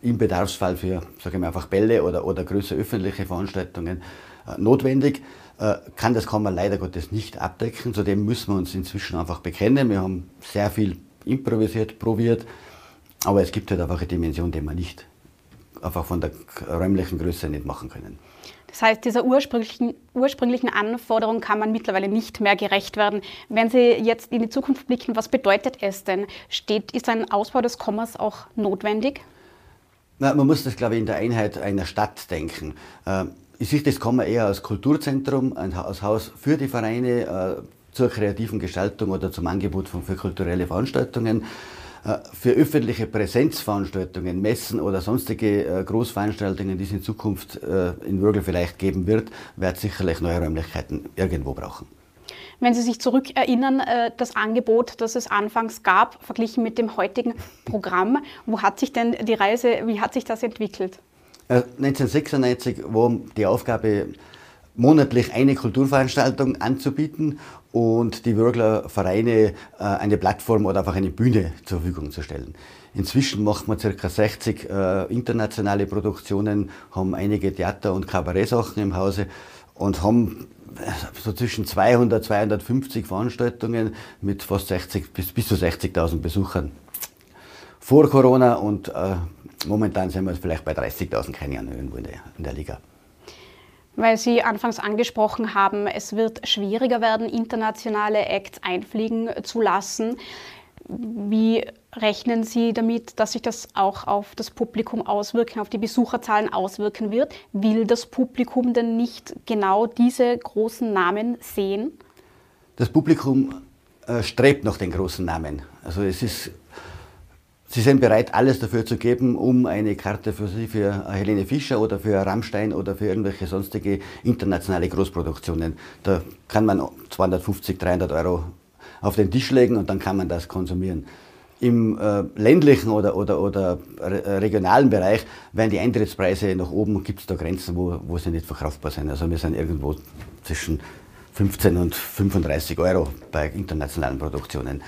im Bedarfsfall für, sage ich mal, einfach Bälle oder, oder größere öffentliche Veranstaltungen notwendig. Äh, kann das kann man leider Gottes nicht abdecken. Zudem müssen wir uns inzwischen einfach bekennen. Wir haben sehr viel improvisiert, probiert, aber es gibt halt einfach eine Dimension, die wir nicht einfach von der räumlichen Größe nicht machen können. Das heißt, dieser ursprünglichen, ursprünglichen Anforderung kann man mittlerweile nicht mehr gerecht werden. Wenn Sie jetzt in die Zukunft blicken, was bedeutet es denn? Steht, ist ein Ausbau des Kommas auch notwendig? Na, man muss das, glaube ich, in der Einheit einer Stadt denken. Ich sehe das Kammer eher als Kulturzentrum, als Haus für die Vereine, äh, zur kreativen Gestaltung oder zum Angebot von, für kulturelle Veranstaltungen. Äh, für öffentliche Präsenzveranstaltungen, Messen oder sonstige äh, Großveranstaltungen, die es in Zukunft in Würgel vielleicht geben wird, wird sicherlich neue Räumlichkeiten irgendwo brauchen. Wenn Sie sich zurückerinnern, das Angebot, das es anfangs gab, verglichen mit dem heutigen Programm, wo hat sich denn die Reise, wie hat sich das entwickelt? 1996 äh, war die Aufgabe, monatlich eine Kulturveranstaltung anzubieten und die Würgler Vereine äh, eine Plattform oder einfach eine Bühne zur Verfügung zu stellen. Inzwischen macht man ca. 60 äh, internationale Produktionen, haben einige Theater- und Kabarettsachen im Hause und haben so zwischen 200, 250 Veranstaltungen mit fast 60 bis, bis zu 60.000 Besuchern. Vor Corona und äh, momentan sind wir vielleicht bei 30.000, keine Ahnung, irgendwo in der, in der Liga. Weil Sie anfangs angesprochen haben, es wird schwieriger werden, internationale Acts einfliegen zu lassen. Wie rechnen Sie damit, dass sich das auch auf das Publikum auswirken, auf die Besucherzahlen auswirken wird? Will das Publikum denn nicht genau diese großen Namen sehen? Das Publikum äh, strebt nach den großen Namen. Also es ist, Sie sind bereit, alles dafür zu geben, um eine Karte für Sie, für Helene Fischer oder für Rammstein oder für irgendwelche sonstige internationale Großproduktionen. Da kann man 250, 300 Euro auf den Tisch legen und dann kann man das konsumieren. Im äh, ländlichen oder, oder, oder regionalen Bereich werden die Eintrittspreise nach oben, gibt es da Grenzen, wo, wo sie nicht verkaufbar sind. Also wir sind irgendwo zwischen 15 und 35 Euro bei internationalen Produktionen.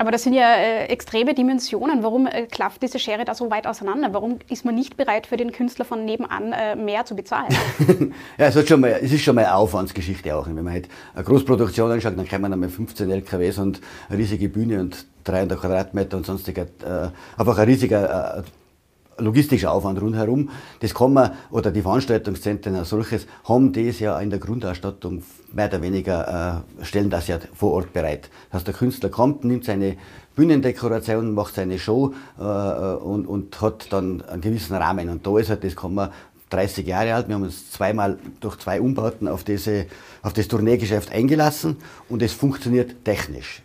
Aber das sind ja äh, extreme Dimensionen. Warum äh, klafft diese Schere da so weit auseinander? Warum ist man nicht bereit, für den Künstler von nebenan äh, mehr zu bezahlen? ja, es, schon mal, es ist schon mal eine Aufwandsgeschichte auch. Wenn man halt eine Großproduktion anschaut, dann kann man einmal 15 LKWs und eine riesige Bühne und 300 Quadratmeter und sonstiger, äh, einfach ein riesiger äh, logistischer Aufwand rundherum. Das kann man, oder die Veranstaltungszentren als solches, haben das ja in der Grundausstattung mehr oder weniger, äh, stellen das ja vor Ort bereit. Das heißt, der Künstler kommt, nimmt seine Bühnendekoration, macht seine Show äh, und, und hat dann einen gewissen Rahmen. Und da ist halt, das kann man 30 Jahre alt. Wir haben uns zweimal durch zwei Umbauten auf, diese, auf das Tourneegeschäft eingelassen und es funktioniert technisch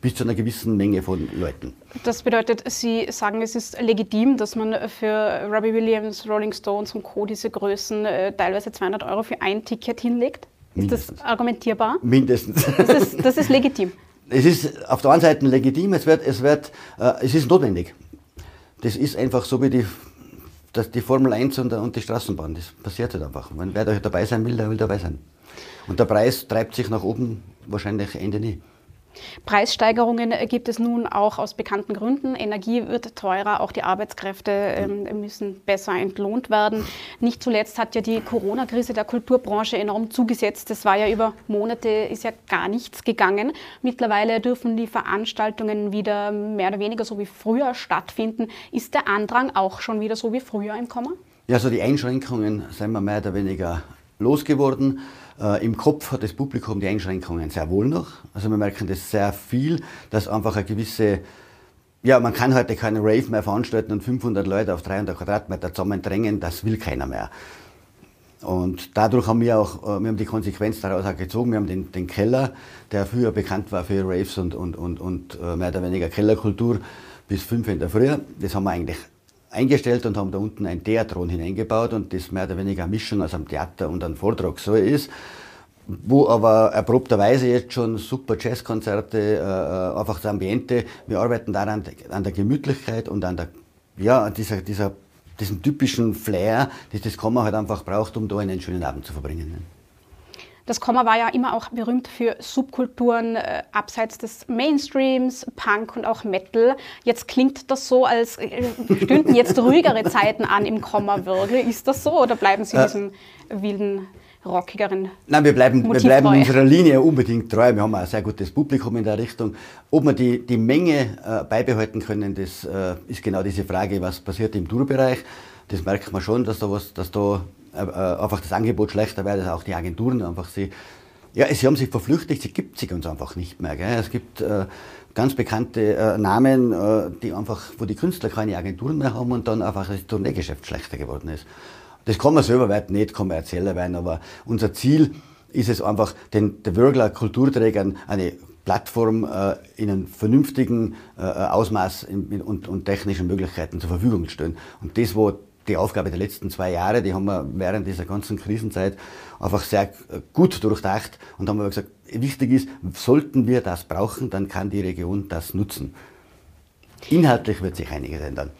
bis zu einer gewissen Menge von Leuten. Das bedeutet, Sie sagen, es ist legitim, dass man für Robbie Williams, Rolling Stones und Co. diese Größen äh, teilweise 200 Euro für ein Ticket hinlegt? Mindestens. Ist das argumentierbar? Mindestens. Das ist, das ist legitim. Es ist auf der einen Seite legitim, es, wird, es, wird, äh, es ist notwendig. Das ist einfach so wie die, das, die Formel 1 und, und die Straßenbahn. Das passiert halt einfach. Wenn wer dabei sein will, der will dabei sein. Und der Preis treibt sich nach oben wahrscheinlich Ende nie. Preissteigerungen gibt es nun auch aus bekannten Gründen. Energie wird teurer, auch die Arbeitskräfte ähm, müssen besser entlohnt werden. Nicht zuletzt hat ja die Corona-Krise der Kulturbranche enorm zugesetzt. Es war ja über Monate, ist ja gar nichts gegangen. Mittlerweile dürfen die Veranstaltungen wieder mehr oder weniger so wie früher stattfinden. Ist der Andrang auch schon wieder so wie früher im Komma? Ja, also die Einschränkungen sind wir mehr oder weniger losgeworden. Äh, Im Kopf hat das Publikum die Einschränkungen sehr wohl noch. Also wir merken das sehr viel, dass einfach eine gewisse, ja, man kann heute keine Rave mehr veranstalten und 500 Leute auf 300 Quadratmeter zusammendrängen, das will keiner mehr. Und dadurch haben wir auch, äh, wir haben die Konsequenz daraus auch gezogen. Wir haben den, den Keller, der früher bekannt war für Raves und, und, und, und äh, mehr oder weniger Kellerkultur, bis 5 in der Früh. Das haben wir eigentlich eingestellt und haben da unten ein Theatron hineingebaut und das mehr oder weniger eine Mischung aus einem Theater und einem Vortrag so ist wo aber erprobterweise jetzt schon super Jazzkonzerte, äh, einfach das Ambiente, wir arbeiten daran an der Gemütlichkeit und an der, ja, dieser, dieser, diesen typischen Flair, das das Komma halt einfach braucht, um da einen schönen Abend zu verbringen. Das Komma war ja immer auch berühmt für Subkulturen äh, abseits des Mainstreams, Punk und auch Metal. Jetzt klingt das so, als äh, stünden jetzt ruhigere Zeiten an im Komma-Würgel. Ist das so oder bleiben Sie äh, diesem wilden rockigeren Nein, wir bleiben, wir bleiben unserer Linie unbedingt treu. Wir haben ein sehr gutes Publikum in der Richtung. Ob wir die, die Menge äh, beibehalten können, das äh, ist genau diese Frage, was passiert im Tourbereich. Das merkt man schon, dass da, was, dass da einfach das Angebot schlechter wird, dass auch die Agenturen einfach sie, ja, sie haben sich verflüchtigt, sie gibt sich uns einfach nicht mehr. Gell? Es gibt äh, ganz bekannte äh, Namen, äh, die einfach, wo die Künstler keine Agenturen mehr haben und dann einfach das Tourneegeschäft schlechter geworden ist. Das kann man selber weit nicht kommerzieller werden, aber unser Ziel ist es einfach, den, den Würgler Kulturträgern eine Plattform äh, in einem vernünftigen äh, Ausmaß in, in, und, und technischen Möglichkeiten zur Verfügung zu stellen. Und das, wo die Aufgabe der letzten zwei Jahre, die haben wir während dieser ganzen Krisenzeit einfach sehr gut durchdacht und haben wir gesagt, wichtig ist, sollten wir das brauchen, dann kann die Region das nutzen. Inhaltlich wird sich einiges ändern.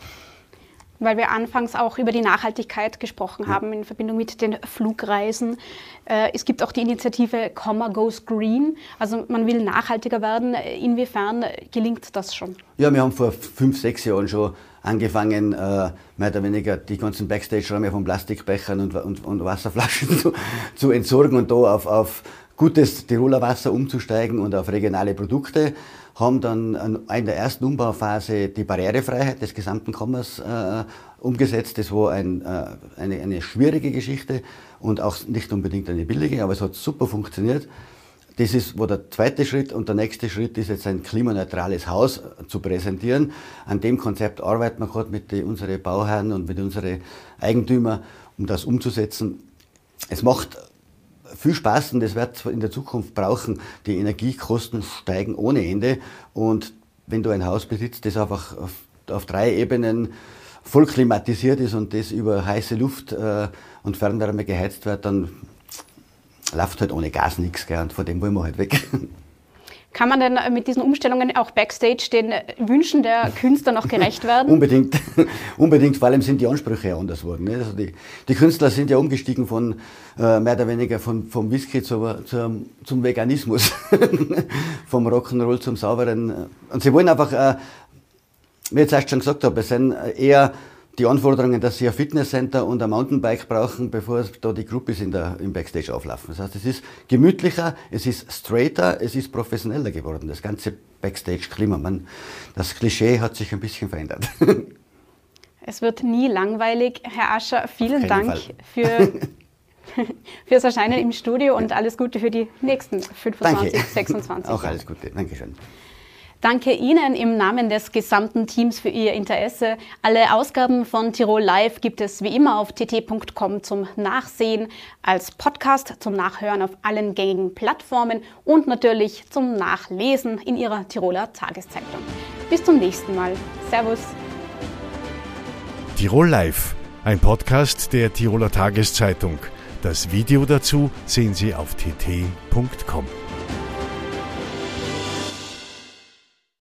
Weil wir anfangs auch über die Nachhaltigkeit gesprochen haben in Verbindung mit den Flugreisen. Äh, es gibt auch die Initiative Comma Goes Green. Also man will nachhaltiger werden. Inwiefern gelingt das schon? Ja, wir haben vor fünf, sechs Jahren schon angefangen, äh, mehr oder weniger die ganzen Backstage-Räume von Plastikbechern und, und, und Wasserflaschen zu, zu, entsorgen und da auf, auf gutes Tiroler Wasser umzusteigen und auf regionale Produkte. Haben dann in der ersten Umbauphase die Barrierefreiheit des gesamten Kommers äh, umgesetzt. Das war ein, äh, eine, eine schwierige Geschichte und auch nicht unbedingt eine billige, aber es hat super funktioniert. Das ist, war der zweite Schritt und der nächste Schritt ist jetzt ein klimaneutrales Haus zu präsentieren. An dem Konzept arbeiten wir gerade mit unseren Bauherren und mit unseren Eigentümern, um das umzusetzen. Es macht viel Spaß und das wird in der Zukunft brauchen. Die Energiekosten steigen ohne Ende und wenn du ein Haus besitzt, das einfach auf, auf drei Ebenen voll klimatisiert ist und das über heiße Luft äh, und Fernwärme geheizt wird, dann läuft halt ohne Gas nichts, und von dem wollen wir halt weg. Kann man denn mit diesen Umstellungen auch backstage den Wünschen der Künstler noch gerecht werden? Unbedingt, unbedingt. Vor allem sind die Ansprüche ja anders geworden. Also die, die, Künstler sind ja umgestiegen von äh, mehr oder weniger von, vom Whisky zu, zu, zum Veganismus, vom Rock'n'Roll zum sauberen. Und sie wollen einfach, äh, wie ich jetzt erst schon gesagt habe, es sind eher die Anforderungen, dass sie ein Fitnesscenter und ein Mountainbike brauchen, bevor da die Groupies in der, im Backstage auflaufen. Das heißt, es ist gemütlicher, es ist straighter, es ist professioneller geworden, das ganze Backstage-Klima. Das Klischee hat sich ein bisschen verändert. Es wird nie langweilig. Herr Ascher, vielen Dank Fall. für fürs Erscheinen im Studio und alles Gute für die nächsten 25, Danke. 26 Auch alles Gute. Dankeschön. Danke Ihnen im Namen des gesamten Teams für Ihr Interesse. Alle Ausgaben von Tirol Live gibt es wie immer auf tt.com zum Nachsehen, als Podcast zum Nachhören auf allen gängigen Plattformen und natürlich zum Nachlesen in Ihrer Tiroler Tageszeitung. Bis zum nächsten Mal. Servus. Tirol Live, ein Podcast der Tiroler Tageszeitung. Das Video dazu sehen Sie auf tt.com.